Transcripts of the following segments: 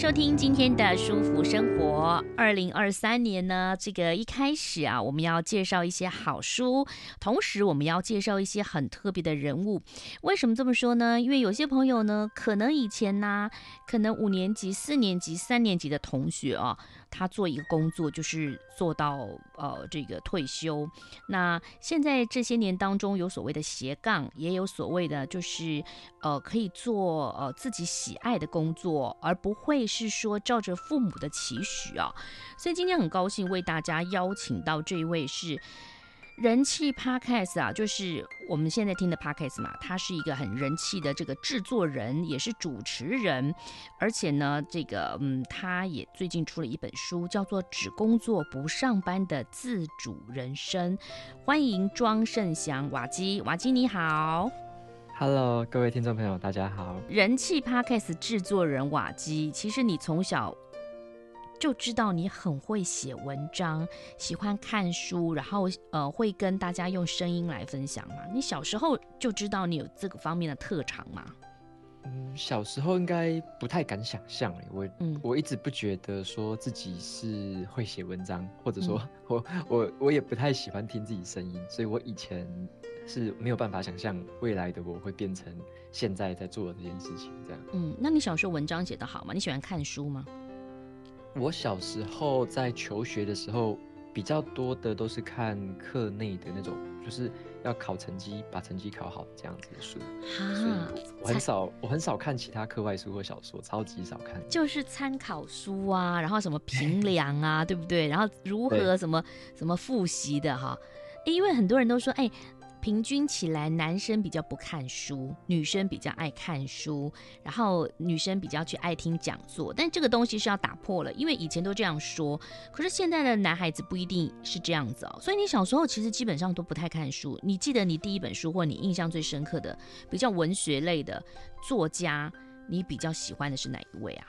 收听今天的舒服生活。二零二三年呢，这个一开始啊，我们要介绍一些好书，同时我们要介绍一些很特别的人物。为什么这么说呢？因为有些朋友呢，可能以前呢、可能五年级、四年级、三年级的同学啊。他做一个工作，就是做到呃这个退休。那现在这些年当中，有所谓的斜杠，也有所谓的就是呃可以做呃自己喜爱的工作，而不会是说照着父母的期许啊。所以今天很高兴为大家邀请到这一位是。人气 Podcast 啊，就是我们现在听的 Podcast 嘛，他是一个很人气的这个制作人，也是主持人，而且呢，这个嗯，他也最近出了一本书，叫做《只工作不上班的自主人生》。欢迎庄胜祥瓦基，瓦基你好，Hello，各位听众朋友，大家好。人气 Podcast 制作人瓦基，其实你从小。就知道你很会写文章，喜欢看书，然后呃会跟大家用声音来分享嘛。你小时候就知道你有这个方面的特长吗？嗯，小时候应该不太敢想象哎，我嗯我一直不觉得说自己是会写文章，或者说、嗯、我我我也不太喜欢听自己声音，所以我以前是没有办法想象未来的我会变成现在在做的这件事情这样。嗯，那你小时候文章写得好吗？你喜欢看书吗？我小时候在求学的时候，比较多的都是看课内的那种，就是要考成绩，把成绩考好这样子的书。哈，所以我很少，我很少看其他课外书或小说，超级少看。就是参考书啊，然后什么评量啊，对不对？然后如何什么什么复习的哈？因为很多人都说，哎。平均起来，男生比较不看书，女生比较爱看书，然后女生比较去爱听讲座。但这个东西是要打破了，因为以前都这样说，可是现在的男孩子不一定是这样子哦。所以你小时候其实基本上都不太看书。你记得你第一本书或你印象最深刻的比较文学类的作家，你比较喜欢的是哪一位啊？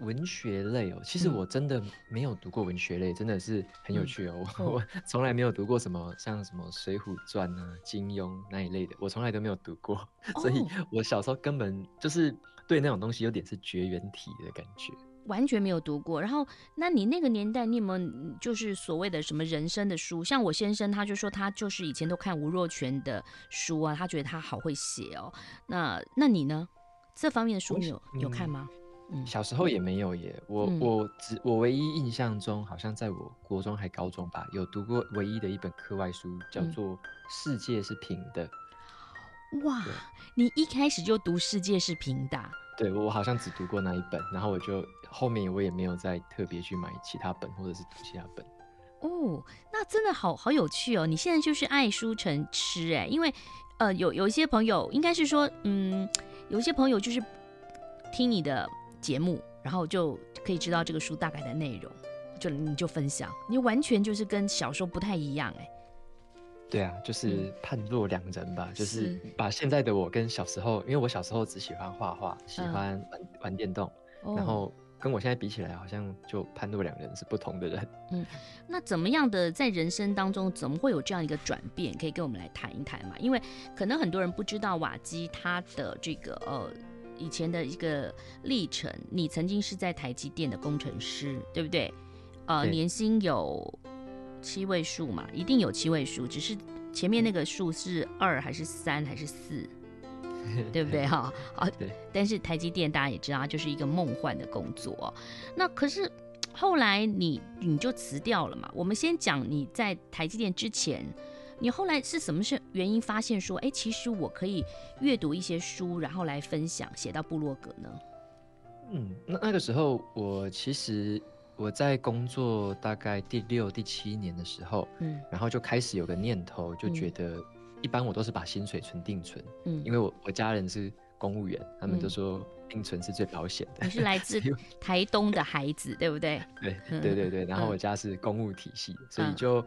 文学类哦，其实我真的没有读过文学类，嗯、真的是很有趣哦。嗯、我从来没有读过什么像什么《水浒传》啊、金庸那一类的，我从来都没有读过，哦、所以我小时候根本就是对那种东西有点是绝缘体的感觉，完全没有读过。然后，那你那个年代，你有没有就是所谓的什么人生的书？像我先生，他就说他就是以前都看吴若权的书啊，他觉得他好会写哦。那那你呢？这方面的书你有有看吗？小时候也没有耶，我我只我唯一印象中，好像在我国中还高中吧，有读过唯一的一本课外书，叫做《世界是平的》。哇，你一开始就读《世界是平的》？对，我好像只读过那一本，然后我就后面我也没有再特别去买其他本或者是读其他本。哦，那真的好好有趣哦！你现在就是爱书成痴哎，因为呃有有一些朋友应该是说，嗯，有一些朋友就是听你的。节目，然后就可以知道这个书大概的内容，就你就分享，你完全就是跟小时候不太一样哎。对啊，就是判若两人吧，嗯、就是把现在的我跟小时候，因为我小时候只喜欢画画，喜欢玩、嗯、玩电动，然后跟我现在比起来，好像就判若两人，是不同的人。嗯，那怎么样的在人生当中，怎么会有这样一个转变？可以跟我们来谈一谈嘛？因为可能很多人不知道瓦基他的这个呃。以前的一个历程，你曾经是在台积电的工程师，对不对？呃，年薪有七位数嘛，一定有七位数，只是前面那个数是二还是三还是四，对不对 哈？啊，但是台积电大家也知道，就是一个梦幻的工作。那可是后来你你就辞掉了嘛？我们先讲你在台积电之前。你后来是什么是原因发现说，哎，其实我可以阅读一些书，然后来分享，写到部落格呢？嗯，那那个时候我其实我在工作大概第六、第七年的时候，嗯，然后就开始有个念头，就觉得一般我都是把薪水存定存，嗯，因为我我家人是公务员，他们都说定存是最保险的。你是来自台东的孩子，对不对？对对对对。然后我家是公务体系，嗯、所以就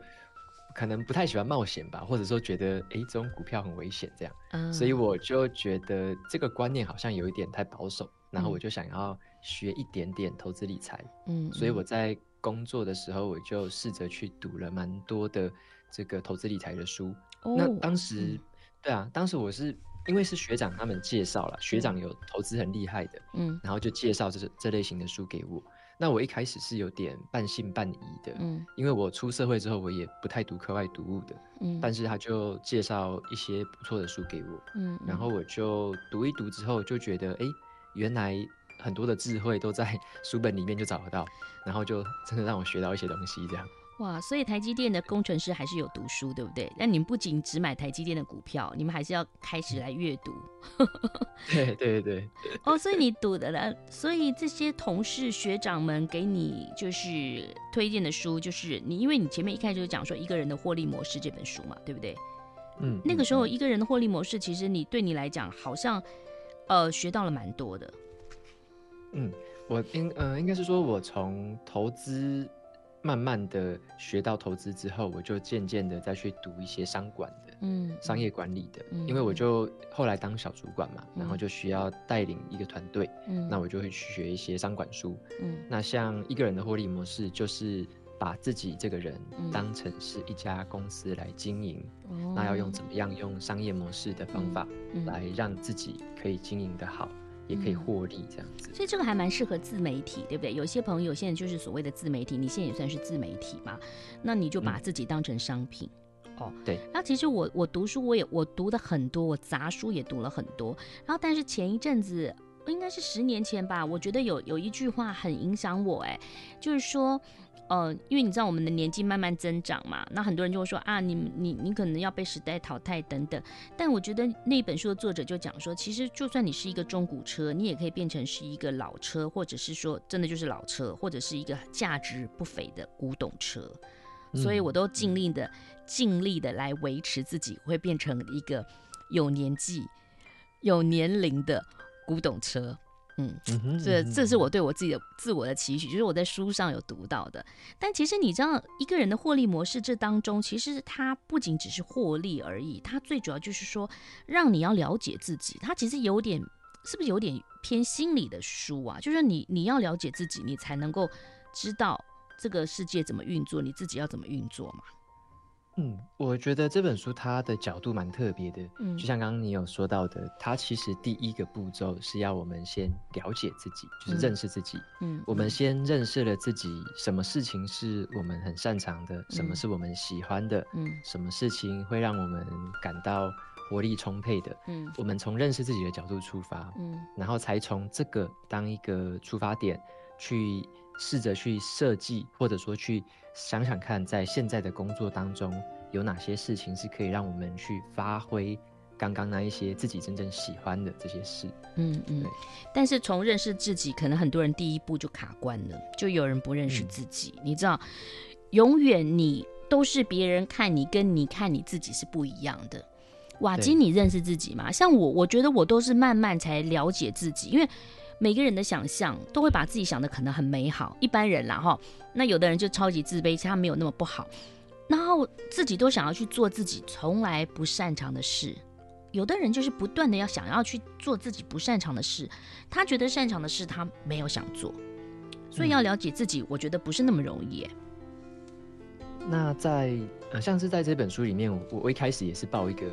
可能不太喜欢冒险吧，或者说觉得哎，这种股票很危险这样。嗯。所以我就觉得这个观念好像有一点太保守，然后我就想要学一点点投资理财。嗯。所以我在工作的时候，我就试着去读了蛮多的这个投资理财的书。哦。那当时，嗯、对啊，当时我是。因为是学长他们介绍了，学长有投资很厉害的，嗯，然后就介绍这这类型的书给我。那我一开始是有点半信半疑的，嗯，因为我出社会之后我也不太读课外读物的，嗯，但是他就介绍一些不错的书给我，嗯，然后我就读一读之后就觉得，哎，原来很多的智慧都在 书本里面就找得到，然后就真的让我学到一些东西，这样。哇，所以台积电的工程师还是有读书，对不对？那你们不仅只买台积电的股票，你们还是要开始来阅读。对 对 对。哦，所以你读的了，所以这些同事学长们给你就是推荐的书，就是你，因为你前面一开始就讲说《一个人的获利模式》这本书嘛，对不对？嗯。那个时候，《一个人的获利模式》其实你对你来讲好像呃学到了蛮多的。嗯，我应呃应该是说我从投资。慢慢的学到投资之后，我就渐渐的再去读一些商管的，嗯，商业管理的，嗯，因为我就后来当小主管嘛，嗯，然后就需要带领一个团队，嗯，那我就会去学一些商管书，嗯，那像一个人的获利模式，就是把自己这个人当成是一家公司来经营，嗯，那要用怎么样用商业模式的方法来让自己可以经营的好。也可以获利这样子，所以这个还蛮适合自媒体，对不对？有些朋友现在就是所谓的自媒体，你现在也算是自媒体嘛，那你就把自己当成商品，嗯、哦。对。然后其实我我读书我也我读的很多，我杂书也读了很多。然后但是前一阵子应该是十年前吧，我觉得有有一句话很影响我，哎，就是说。呃，因为你知道我们的年纪慢慢增长嘛，那很多人就会说啊，你你你可能要被时代淘汰等等。但我觉得那本书的作者就讲说，其实就算你是一个中古车，你也可以变成是一个老车，或者是说真的就是老车，或者是一个价值不菲的古董车。所以我都尽力的尽力的来维持自己会变成一个有年纪、有年龄的古董车。嗯，这这是我对我自己的自我的期许，就是我在书上有读到的。但其实你知道，一个人的获利模式这当中，其实它不仅只是获利而已，它最主要就是说，让你要了解自己。它其实有点，是不是有点偏心理的书啊？就是你你要了解自己，你才能够知道这个世界怎么运作，你自己要怎么运作嘛。嗯，我觉得这本书它的角度蛮特别的，嗯，就像刚刚你有说到的，它其实第一个步骤是要我们先了解自己，就是认识自己，嗯，我们先认识了自己，什么事情是我们很擅长的，什么是我们喜欢的，嗯，什么事情会让我们感到活力充沛的，嗯，我们从认识自己的角度出发，嗯，然后才从这个当一个出发点去试着去设计，或者说去。想想看，在现在的工作当中，有哪些事情是可以让我们去发挥刚刚那一些自己真正喜欢的这些事？嗯嗯。但是从认识自己，可能很多人第一步就卡关了，就有人不认识自己。嗯、你知道，永远你都是别人看你跟你看你自己是不一样的。瓦基，你认识自己吗？像我，我觉得我都是慢慢才了解自己，因为。每个人的想象都会把自己想的可能很美好，一般人啦哈，那有的人就超级自卑，其实他没有那么不好，然后自己都想要去做自己从来不擅长的事，有的人就是不断的要想要去做自己不擅长的事，他觉得擅长的事他没有想做，所以要了解自己，我觉得不是那么容易。那在呃，像是在这本书里面，我我一开始也是抱一个。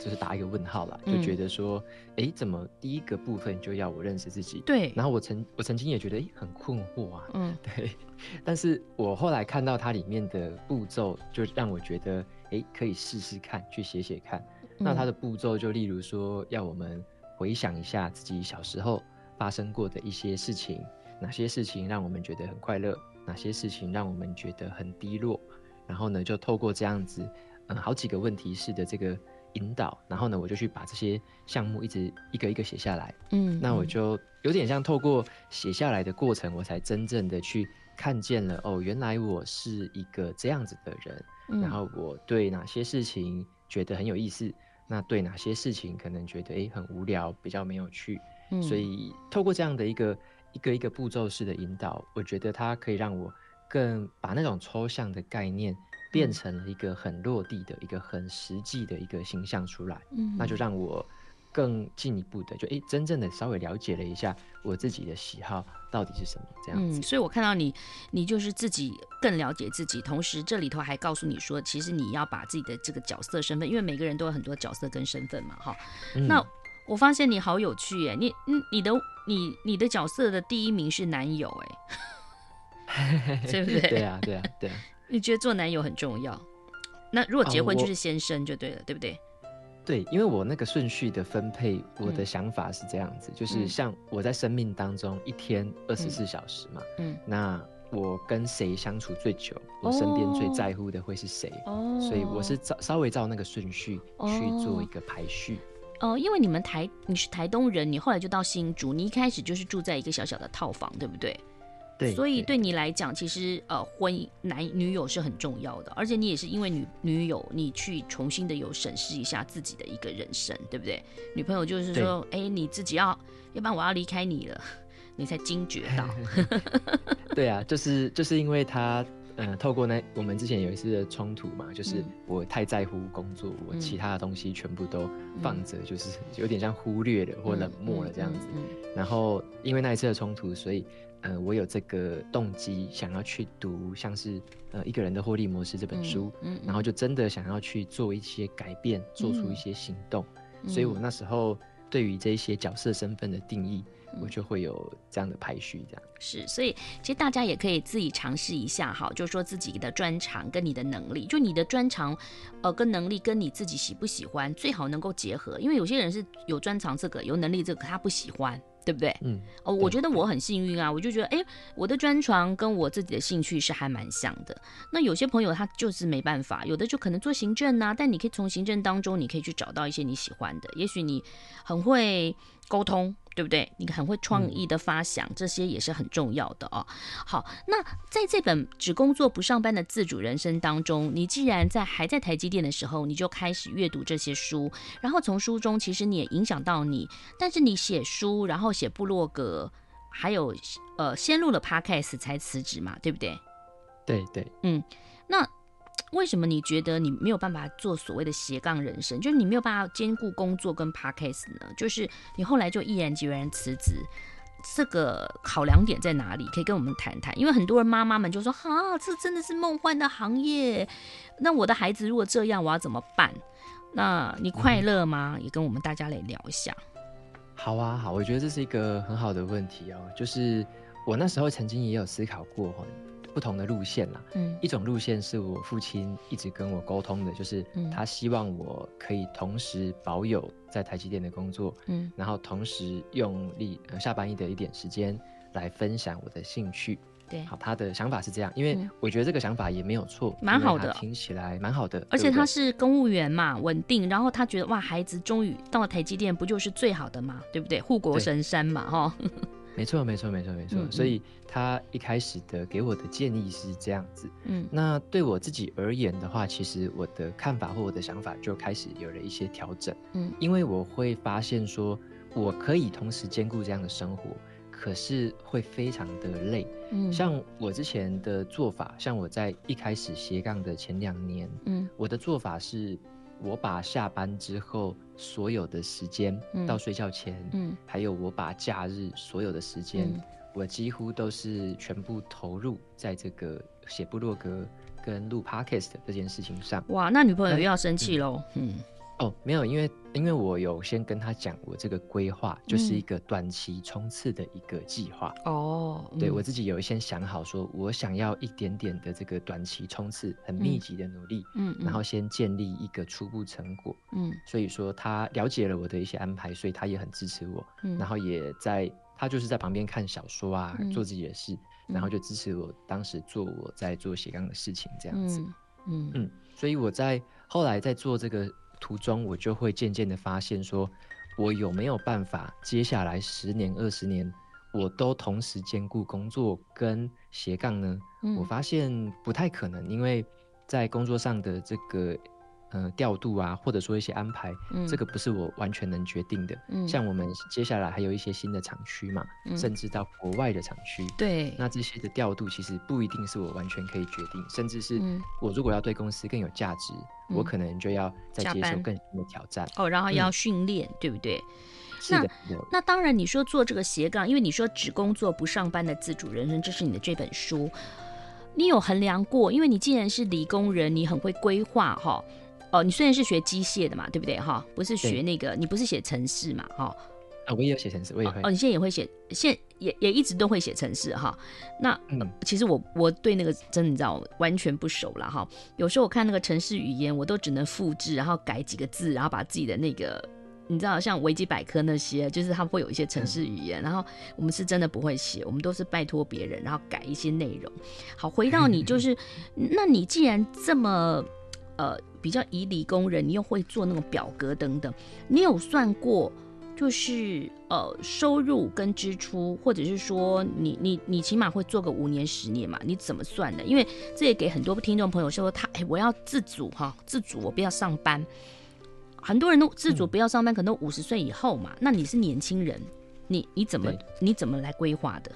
就是打一个问号了，就觉得说，哎、怎么第一个部分就要我认识自己？对。然后我曾我曾经也觉得，哎、欸，很困惑啊。嗯，对。但是我后来看到它里面的步骤，就让我觉得，哎、欸，可以试试看，去写写看。嗯、那它的步骤就例如说，要我们回想一下自己小时候发生过的一些事情，哪些事情让我们觉得很快乐，哪些事情让我们觉得很低落。然后呢，就透过这样子，嗯，好几个问题式的这个。引导，然后呢，我就去把这些项目一直一个一个写下来。嗯，那我就有点像透过写下来的过程，我才真正的去看见了哦，原来我是一个这样子的人。嗯，然后我对哪些事情觉得很有意思，那对哪些事情可能觉得诶很无聊，比较没有趣。嗯，所以透过这样的一个一个一个步骤式的引导，我觉得它可以让我更把那种抽象的概念变成了一个很落地的一个很实际的一个形象出来。嗯，那就让我。更进一步的，就诶、欸，真正的稍微了解了一下我自己的喜好到底是什么这样子。嗯，所以我看到你，你就是自己更了解自己，同时这里头还告诉你说，其实你要把自己的这个角色身份，因为每个人都有很多角色跟身份嘛，哈、嗯。那我发现你好有趣耶，你，你，你的，你，你的角色的第一名是男友，哎，对不对？对啊，对啊，对啊。你觉得做男友很重要？那如果结婚就是先生就对了，哦、对不对？对，因为我那个顺序的分配，我的想法是这样子，嗯、就是像我在生命当中一天二十四小时嘛，嗯，那我跟谁相处最久，嗯、我身边最在乎的会是谁，哦，所以我是照稍微照那个顺序去做一个排序。哦，因为你们台你是台东人，你后来就到新竹，你一开始就是住在一个小小的套房，对不对？对，所以对你来讲，其实呃，婚姻男女友是很重要的，而且你也是因为女女友，你去重新的有审视一下自己的一个人生，对不对？女朋友就是说，哎，你自己要，要不然我要离开你了，你才惊觉到。对啊，就是就是因为他，呃，透过那我们之前有一次的冲突嘛，就是我太在乎工作，嗯、我其他的东西全部都放着，就是有点像忽略了或冷漠了这样子。然后因为那一次的冲突，所以。呃，我有这个动机，想要去读像是呃一个人的获利模式这本书，嗯，嗯，然后就真的想要去做一些改变，做出一些行动，嗯，所以我那时候对于这些角色身份的定义，嗯，我就会有这样的排序，这样。是，所以其实大家也可以自己尝试一下哈，就是说自己的专长跟你的能力，就你的专长，呃，跟能力跟你自己喜不喜欢，最好能够结合，因为有些人是有专长这个，有能力这个，他不喜欢。对不对？嗯，哦，我觉得我很幸运啊，我就觉得，哎，我的专长跟我自己的兴趣是还蛮像的。那有些朋友他就是没办法，有的就可能做行政啊，但你可以从行政当中，你可以去找到一些你喜欢的，也许你很会沟通。对不对？你很会创意的发想，嗯，这些也是很重要的哦。好，那在这本只工作不上班的自主人生当中，你既然在还在台积电的时候，你就开始阅读这些书，然后从书中其实你也影响到你，但是你写书，然后写部落格，还有呃先录了 Podcast 才辞职嘛，对不对？对对，嗯，那。为什么你觉得你没有办法做所谓的斜杠人生？就是你没有办法兼顾工作跟 Podcast 呢？就是你后来就毅然决然辞职，这个考量点在哪里？可以跟我们谈谈。因为很多人妈妈们就说：“啊，这真的是梦幻的行业。那我的孩子如果这样，我要怎么办？”那你快乐吗？也跟我们大家来聊一下。好啊，好，我觉得这是一个很好的问题哦。就是我那时候曾经也有思考过不同的路线啦，嗯，一种路线是我父亲一直跟我沟通的，就是他希望我可以同时保有在台积电的工作，嗯，然后同时用力呃下班一的一点时间来分享我的兴趣，对，好，他的想法是这样，因为我觉得这个想法也没有错，蛮好的，听起来蛮好的，而且他是公务员嘛，稳定，然后他觉得哇，孩子终于到了台积电，不就是最好的嘛，对不对？护国神山嘛，哈。没错，没错，没错，没错。嗯，所以他一开始的给我的建议是这样子。嗯，那对我自己而言的话，其实我的看法或我的想法就开始有了一些调整。嗯，因为我会发现说，我可以同时兼顾这样的生活，可是会非常的累。嗯，像我之前的做法，像我在一开始斜杠的前两年，嗯，我的做法是。我把下班之后所有的时间到睡觉前，嗯，嗯，还有我把假日所有的时间，嗯，我几乎都是全部投入在这个写部落格跟录 Podcast 这件事情上。哇，那女朋友又要生气喽？嗯。嗯哦，没有，因为因为我有先跟他讲，我这个规划就是一个短期冲刺的一个计划。哦、嗯，对我自己有先想好，说我想要一点点的这个短期冲刺，很密集的努力，嗯，然后先建立一个初步成果。嗯，所以说他了解了我的一些安排，所以他也很支持我。嗯，然后也在他就是在旁边看小说啊，嗯、做自己的事，然后就支持我当时做我在做斜杠的事情这样子。嗯嗯，所以我在后来在做这个。途中，我就会渐渐的发现，说我有没有办法，接下来十年、二十年，我都同时兼顾工作跟斜杠呢？嗯，我发现不太可能，因为在工作上的这个呃调度啊，或者说一些安排，嗯，这个不是我完全能决定的。嗯，像我们接下来还有一些新的厂区嘛，嗯，甚至到国外的厂区，对，那这些的调度其实不一定是我完全可以决定，甚至是我如果要对公司更有价值，嗯，我可能就要再接受更新的挑战。哦，然后要训练，嗯，对不对？那那当然，你说做这个斜杠，因为你说只工作不上班的自主人生，这是你的这本书，你有衡量过？因为你既然是理工人，你很会规划哈。哦，你虽然是学机械的嘛，对不对哈？不是学那个，你不是写程式嘛哈？啊，我也有写程式，我也会。哦，你现在也会写，现也也一直都会写程式哈。那嗯，其实我我对那个真的你知道完全不熟了哈。有时候我看那个程式语言，我都只能复制，然后改几个字，然后把自己的那个。你知道，像维基百科那些，就是他们会有一些城市语言，嗯，然后我们是真的不会写，我们都是拜托别人，然后改一些内容。好，回到你，就 是，那你既然这么呃比较以理工人，你又会做那种表格等等，你有算过，就是呃收入跟支出，或者是说你你你起码会做个五年十年嘛？你怎么算的？因为这也给很多听众朋友说，他哎我要自主哈，自主我不要上班。很多人都自主不要上班，可能五十岁以后嘛。那你是年轻人，你你怎么你怎么来规划的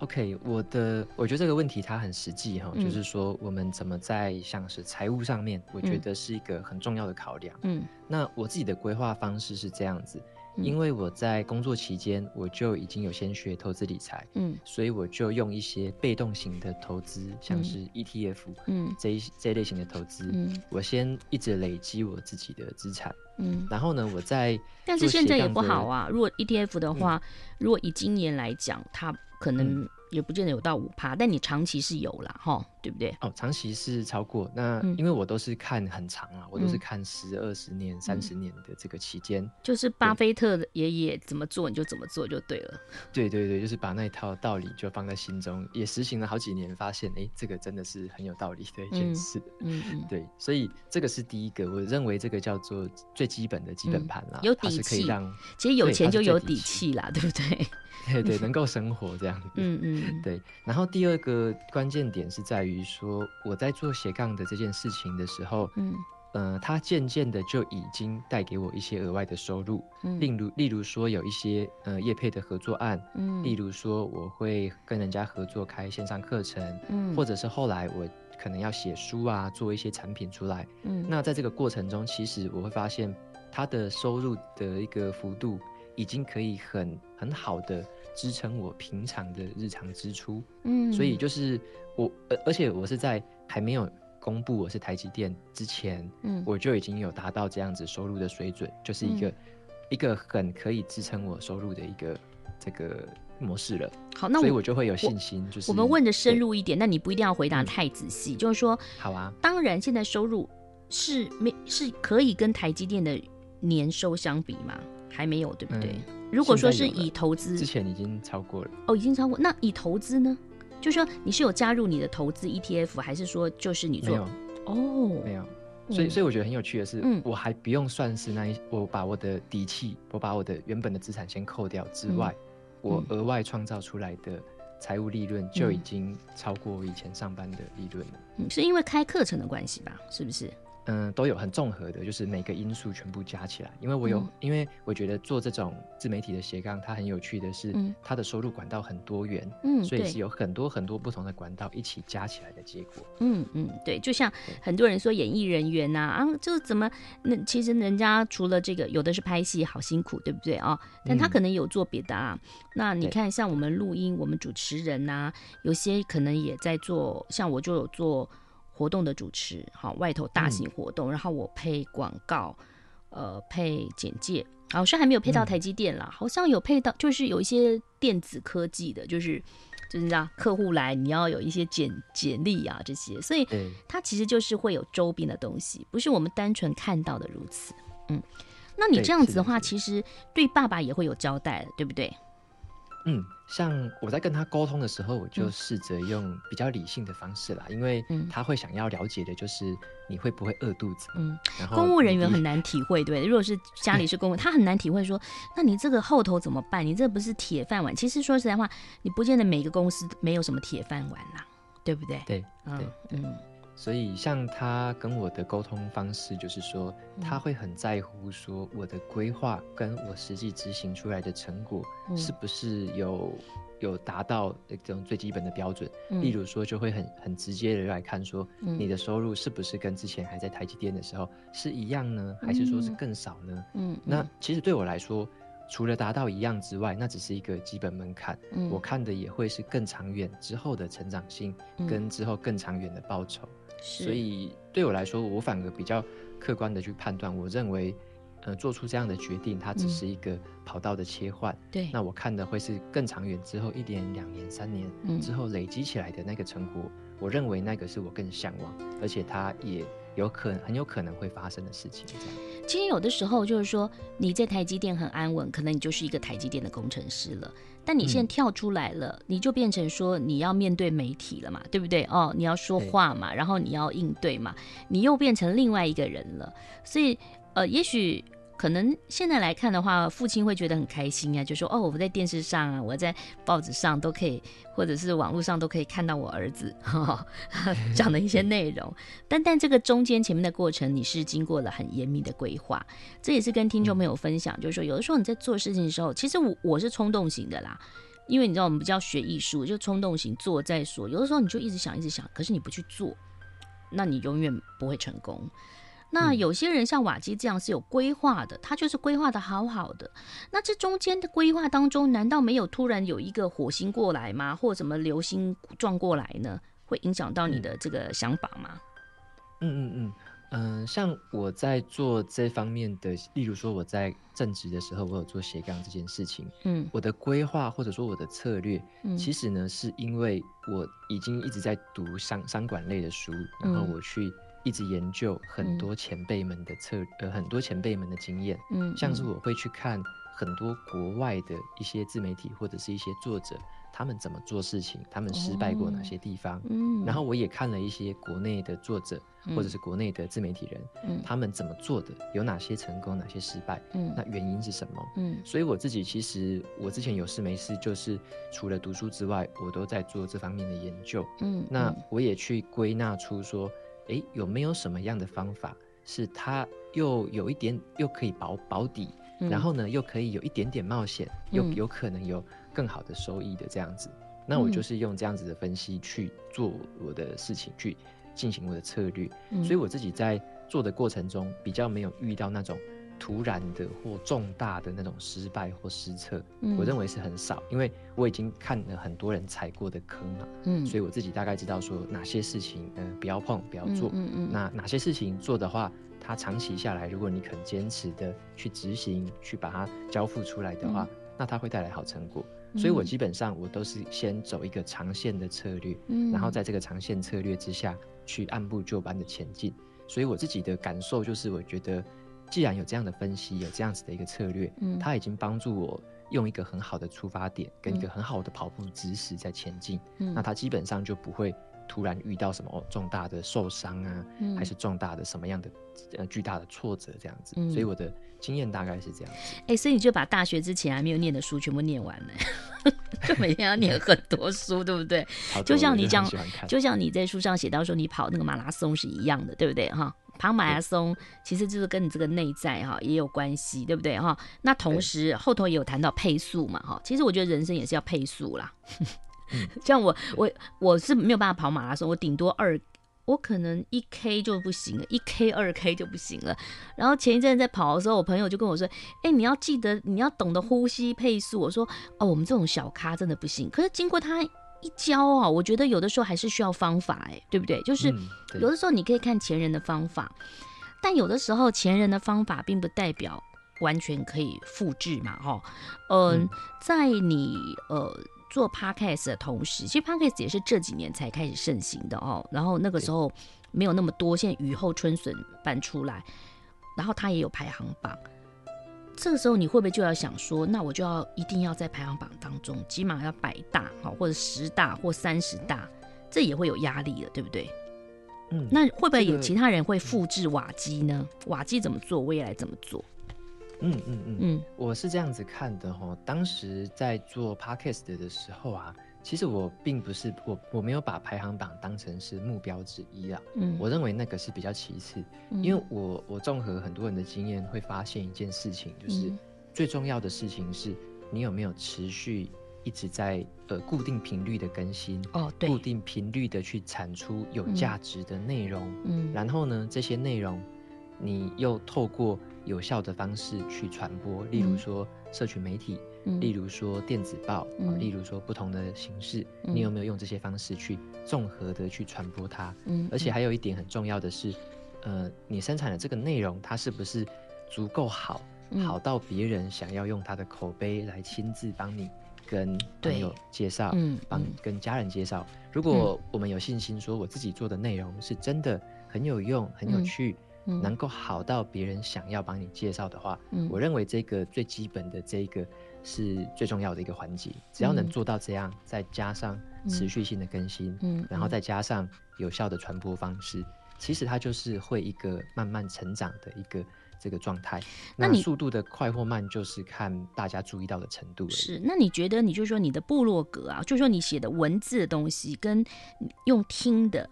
？OK，我的我觉得这个问题它很实际哈，就是说我们怎么在像是财务上面，我觉得是一个很重要的考量。嗯，那我自己的规划方式是这样子。因为我在工作期间，我就已经有先学投资理财，嗯，所以我就用一些被动型的投资，像是 ETF，嗯，这一这一类型的投资，嗯，我先一直累积我自己的资产，嗯，然后呢，我在，但是现在也不好啊。如果 ETF 的话，嗯，如果以今年来讲，它可能，嗯。也不见得有到五趴，但你长期是有啦，哈，对不对？哦，长期是超过。那因为我都是看很长啊，嗯、我都是看十、二十年、三十年的这个期间。就是巴菲特的爷爷怎么做，你就怎么做就对了。对对对，就是把那一套道理就放在心中，也实行了好几年，发现哎、欸，这个真的是很有道理的一件事。嗯嗯，对，所以这个是第一个，我认为这个叫做最基本的基本盘啦、嗯，有底气。其实有钱就有底气啦，对，对不对？对对，能够生活这样子。嗯嗯，对。然后第二个关键点是在于说，我在做斜杠的这件事情的时候，嗯，呃，它渐渐的就已经带给我一些额外的收入。嗯，例如例如说有一些呃业配的合作案，嗯，例如说我会跟人家合作开线上课程，嗯，或者是后来我可能要写书啊，做一些产品出来，嗯，那在这个过程中，其实我会发现它的收入的一个幅度。已经可以很很好的支撑我平常的日常支出，嗯，所以就是我，而而且我是在还没有公布我是台积电之前，嗯，我就已经有达到这样子收入的水准，就是一个、嗯、一个很可以支撑我收入的一个这个模式了。好，那我所以我就会有信心。就是我们问的深入一点，那你不一定要回答太仔细，就是说，好啊，当然现在收入是没是可以跟台积电的年收相比吗？还没有，对不对？嗯、如果说是以投资，之前已经超过了哦，已经超过。那以投资呢？就是说你是有加入你的投资 ETF，还是说就是你做？没有哦，没有。所以，所以我觉得很有趣的是，嗯、我还不用算是那一，我把我的底气，我把我的原本的资产先扣掉之外，嗯、我额外创造出来的财务利润就已经超过我以前上班的利润了。嗯，是因为开课程的关系吧？是不是？嗯，都有很综合的，就是每个因素全部加起来。因为我有，嗯、因为我觉得做这种自媒体的斜杠，它很有趣的是，嗯、它的收入管道很多元，嗯，所以是有很多很多不同的管道一起加起来的结果。嗯嗯，对，就像很多人说演艺人员呐、啊，啊，就怎么那其实人家除了这个，有的是拍戏，好辛苦，对不对啊？但他可能有做别的啊。嗯、那你看，像我们录音，我们主持人呐、啊，有些可能也在做，像我就有做。活动的主持，好，外头大型活动，嗯、然后我配广告，呃，配简介，好像还没有配到台积电啦，嗯、好像有配到，就是有一些电子科技的，就是就是你知道，客户来你要有一些简简历啊这些，所以它其实就是会有周边的东西，不是我们单纯看到的如此。嗯，那你这样子的话，其实对爸爸也会有交代，对不对？嗯，像我在跟他沟通的时候，我就试着用比较理性的方式啦，嗯、因为他会想要了解的就是你会不会饿肚子。嗯，然后公务人员很难体会，对，如果是家里是公务，他很难体会说，那你这个后头怎么办？你这不是铁饭碗。其实说实在话，你不见得每个公司没有什么铁饭碗啦，对不对？对，嗯嗯。所以像他跟我的沟通方式，就是说他会很在乎说我的规划跟我实际执行出来的成果是不是有有达到这种最基本的标准。例如说，就会很很直接的来看说，你的收入是不是跟之前还在台积电的时候是一样呢，还是说是更少呢？嗯，那其实对我来说。除了达到一样之外，那只是一个基本门槛。嗯，我看的也会是更长远之后的成长性，跟之后更长远的报酬。是，所以对我来说，我反而比较客观的去判断。我认为，呃，做出这样的决定，它只是一个跑道的切换。对，那我看的会是更长远之后一年、两年、三年之后累积起来的那个成果。我认为那个是我更向往，而且它也。有可能很有可能会发生的事情，这样。其实有的时候就是说，你在台积电很安稳，可能你就是一个台积电的工程师了。但你现在跳出来了，嗯、你就变成说你要面对媒体了嘛，对不对？哦，你要说话嘛，然后你要应对嘛，你又变成另外一个人了。所以，呃，也许。可能现在来看的话，父亲会觉得很开心啊，就说哦，我在电视上啊，我在报纸上都可以，或者是网络上都可以看到我儿子 哈 讲的一些内容。但但这个中间前面的过程，你是经过了很严密的规划。这也是跟听众朋友分享，就是说有的时候你在做事情的时候，其实我我是冲动型的啦，因为你知道我们比较学艺术，就冲动型做再说。有的时候你就一直想一直想，可是你不去做，那你永远不会成功。那有些人像瓦基这样是有规划的，他就是规划的好好的。那这中间的规划当中，难道没有突然有一个火星过来吗？或者什么流星撞过来呢？会影响到你的这个想法吗？嗯嗯嗯嗯，像我在做这方面的，例如说我在正职的时候，我有做斜杠这件事情。嗯，我的规划或者说我的策略，嗯，其实呢是因为我已经一直在读商商管类的书，然后我去。一直研究很多前辈们的策，嗯、呃，很多前辈们的经验，嗯，像是我会去看很多国外的一些自媒体或者是一些作者，他们怎么做事情，他们失败过哪些地方，嗯，然后我也看了一些国内的作者或者是国内的自媒体人，嗯，他们怎么做的，有哪些成功，哪些失败，嗯，那原因是什么，嗯，所以我自己其实我之前有事没事，就是除了读书之外，我都在做这方面的研究，嗯，那我也去归纳出说。诶，有没有什么样的方法是它又有一点又可以保保底，嗯、然后呢又可以有一点点冒险，又有可能有更好的收益的这样子？嗯、那我就是用这样子的分析去做我的事情，去进行我的策略。嗯、所以我自己在做的过程中比较没有遇到那种。突然的或重大的那种失败或失策，嗯、我认为是很少，因为我已经看了很多人踩过的坑嘛，嗯，所以我自己大概知道说哪些事情，嗯、呃，不要碰，不要做，嗯嗯，嗯，那哪些事情做的话，它长期下来，如果你肯坚持的去执行，去把它交付出来的话，嗯、那它会带来好成果。所以我基本上我都是先走一个长线的策略，嗯，然后在这个长线策略之下去按部就班的前进。所以我自己的感受就是，我觉得。既然有这样的分析，有这样子的一个策略，嗯，它已经帮助我用一个很好的出发点，跟一个很好的跑步姿势在前进，嗯，那它基本上就不会突然遇到什么重大的受伤啊，嗯，还是重大的什么样的呃巨大的挫折这样子，嗯，所以我的经验大概是这样子。哎，欸，所以你就把大学之前还没有念的书全部念完了，就每天要念很多书，对不对？就像你讲，就像你在书上写到说你跑那个马拉松是一样的，对不对？哈。跑马拉松其实就是跟你这个内在哈也有关系，对不对哈？那同时后头也有谈到配速嘛哈。其实我觉得人生也是要配速啦。像我我我是没有办法跑马拉松，我顶多二，我可能一 K 就不行了，一 K 二 K 就不行了。然后前一阵在跑的时候，我朋友就跟我说：“哎，你要记得你要懂得呼吸配速。”我说：“哦，我们这种小咖真的不行。”可是经过他。一教啊，我觉得有的时候还是需要方法，哎，对不对？就是有的时候你可以看前人的方法，嗯、但有的时候前人的方法并不代表完全可以复制嘛，哈、呃。嗯，在你呃做 podcast 的同时，其实 podcast 也是这几年才开始盛行的哦。然后那个时候没有那么多，现在雨后春笋般出来，然后它也有排行榜。这个时候你会不会就要想说，那我就要一定要在排行榜当中，起码要百大好，或者十大或三十大，这也会有压力的，对不对？嗯，那会不会有其他人会复制瓦基呢？嗯、瓦基怎么做，我也来怎么做？嗯嗯嗯嗯，我是这样子看的哈。当时在做 podcast 的时候啊，其实我并不是我我没有把排行榜当成是目标之一啊。嗯，我认为那个是比较其次，嗯、因为我我综合很多人的经验，会发现一件事情，就是最重要的事情是你有没有持续一直在呃固定频率的更新哦，对，固定频率的去产出有价值的内容，嗯，然后呢，这些内容你又透过有效的方式去传播，例如说社群媒体。嗯、例如说电子报，嗯、例如说不同的形式，嗯、你有没有用这些方式去综合的去传播它？嗯，而且还有一点很重要的是，呃，你生产的这个内容，它是不是足够好，嗯、好到别人想要用他的口碑来亲自帮你跟朋友介绍，嗯，帮跟家人介绍。如果我们有信心说我自己做的内容是真的很有用、很有趣，嗯、能够好到别人想要帮你介绍的话，嗯，我认为这个最基本的这个。是最重要的一个环节，只要能做到这样，嗯、再加上持续性的更新，嗯，然后再加上有效的传播方式，嗯、其实它就是会一个慢慢成长的一个这个状态。那你速度的快或慢，就是看大家注意到的程度。是，那你觉得，你就说你的部落格啊，就说你写的文字的东西，跟用听的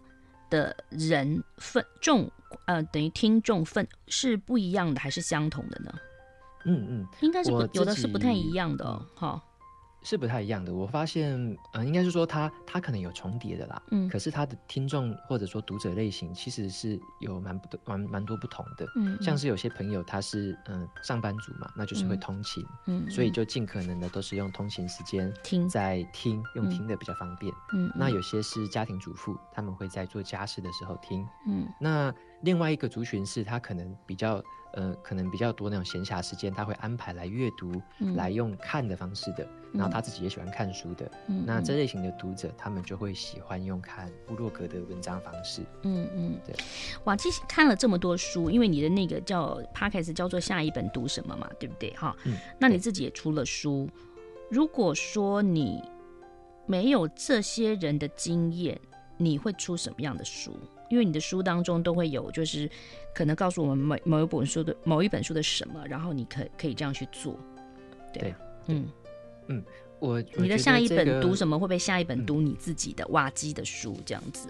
的人分众，呃，等于听众分是不一样的，还是相同的呢？嗯嗯，应该是不有的是不太一样的哦，哈，是不太一样的。我发现，嗯、呃，应该是说他他可能有重叠的啦，嗯，可是他的听众或者说读者类型其实是有蛮不蛮蛮多不同的，嗯，嗯，像是有些朋友他是嗯、呃、上班族嘛，那就是会通勤，嗯，嗯，所以就尽可能的都是用通勤时间听在听，用听的比较方便，嗯，嗯，那有些是家庭主妇，他们会在做家事的时候听，嗯，那另外一个族群是他可能比较。呃，可能比较多那种闲暇时间，他会安排来阅读，嗯、来用看的方式的。然后他自己也喜欢看书的。嗯、那这类型的读者，他们就会喜欢用看布洛格的文章方式。嗯嗯，对。哇，其实看了这么多书，因为你的那个叫 Podcast 叫做下一本读什么嘛，对不对？哈，嗯。那你自己也出了书。如果说你没有这些人的经验，你会出什么样的书？因为你的书当中都会有，就是可能告诉我们某某一本书的某一本书的什么，然后你可可以这样去做，对，对嗯。嗯，我你的下一本读什么？会不会下一本读你自己的挖机的书这样子？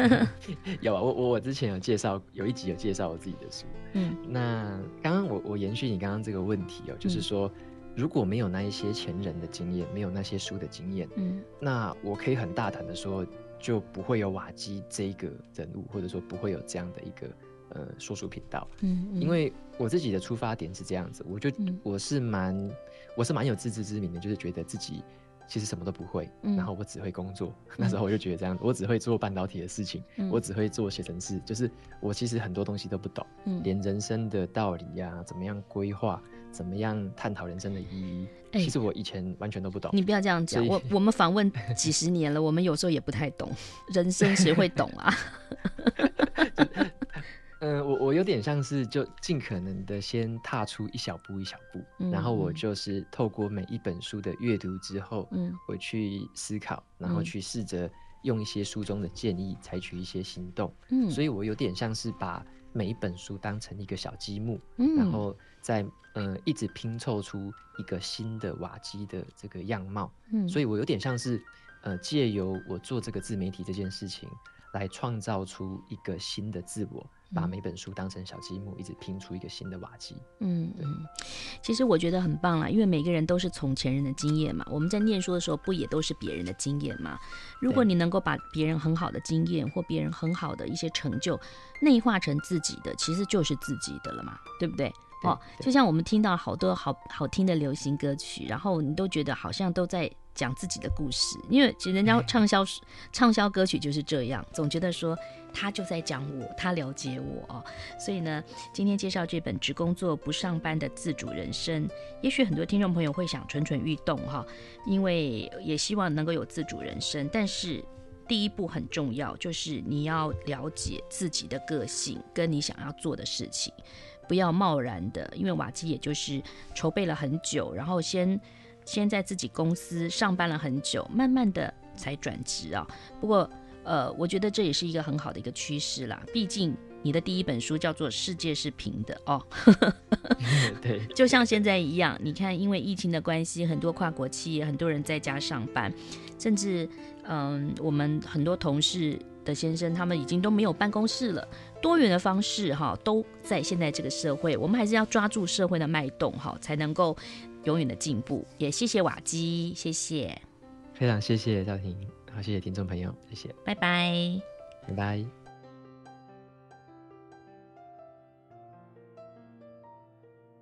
有啊，我我我之前有介绍，有一集有介绍我自己的书，嗯，那刚刚我我延续你刚刚这个问题哦，就是说、嗯、如果没有那一些前人的经验，没有那些书的经验，嗯，那我可以很大胆的说。就不会有瓦基这一个人物，或者说不会有这样的一个呃说书频道。嗯，嗯，因为我自己的出发点是这样子，我就、嗯、我是蛮我是蛮有自知之明的，就是觉得自己其实什么都不会，嗯、然后我只会工作。嗯、那时候我就觉得这样子，我只会做半导体的事情，嗯、我只会做写程式，就是我其实很多东西都不懂，嗯、连人生的道理呀、啊，怎么样规划。怎么样探讨人生的意义？欸、其实我以前完全都不懂。你不要这样讲，我 我们访问几十年了，我们有时候也不太懂 人生，谁会懂啊？嗯、呃，我我有点像是就尽可能的先踏出一小步一小步，嗯、然后我就是透过每一本书的阅读之后，嗯，我去思考，然后去试着用一些书中的建议采取一些行动，嗯，所以我有点像是把每一本书当成一个小积木，嗯，然后。在呃，一直拼凑出一个新的瓦基的这个样貌，嗯，所以我有点像是呃，借由我做这个自媒体这件事情，来创造出一个新的自我，把每本书当成小积木，一直拼出一个新的瓦基。嗯，对。其实我觉得很棒啦，因为每个人都是从前人的经验嘛，我们在念书的时候不也都是别人的经验吗？如果你能够把别人很好的经验或别人很好的一些成就内化成自己的，其实就是自己的了嘛，对不对？哦，就像我们听到好多好好听的流行歌曲，然后你都觉得好像都在讲自己的故事，因为其实人家畅销畅销歌曲就是这样，总觉得说他就在讲我，他了解我哦。所以呢，今天介绍这本《只工作不上班的自主人生》，也许很多听众朋友会想蠢蠢欲动哈，因为也希望能够有自主人生，但是第一步很重要，就是你要了解自己的个性跟你想要做的事情。不要贸然的，因为瓦基也就是筹备了很久，然后先先在自己公司上班了很久，慢慢的才转职啊。不过，呃，我觉得这也是一个很好的一个趋势啦。毕竟你的第一本书叫做《世界是平的》哦。对，就像现在一样，你看，因为疫情的关系，很多跨国企业，很多人在家上班，甚至嗯，我们很多同事的先生，他们已经都没有办公室了。多元的方式哈，都在现在这个社会，我们还是要抓住社会的脉动哈，才能够永远的进步。也谢谢瓦基，谢谢，非常谢谢赵婷，好，谢谢听众朋友，谢谢，拜拜，拜拜。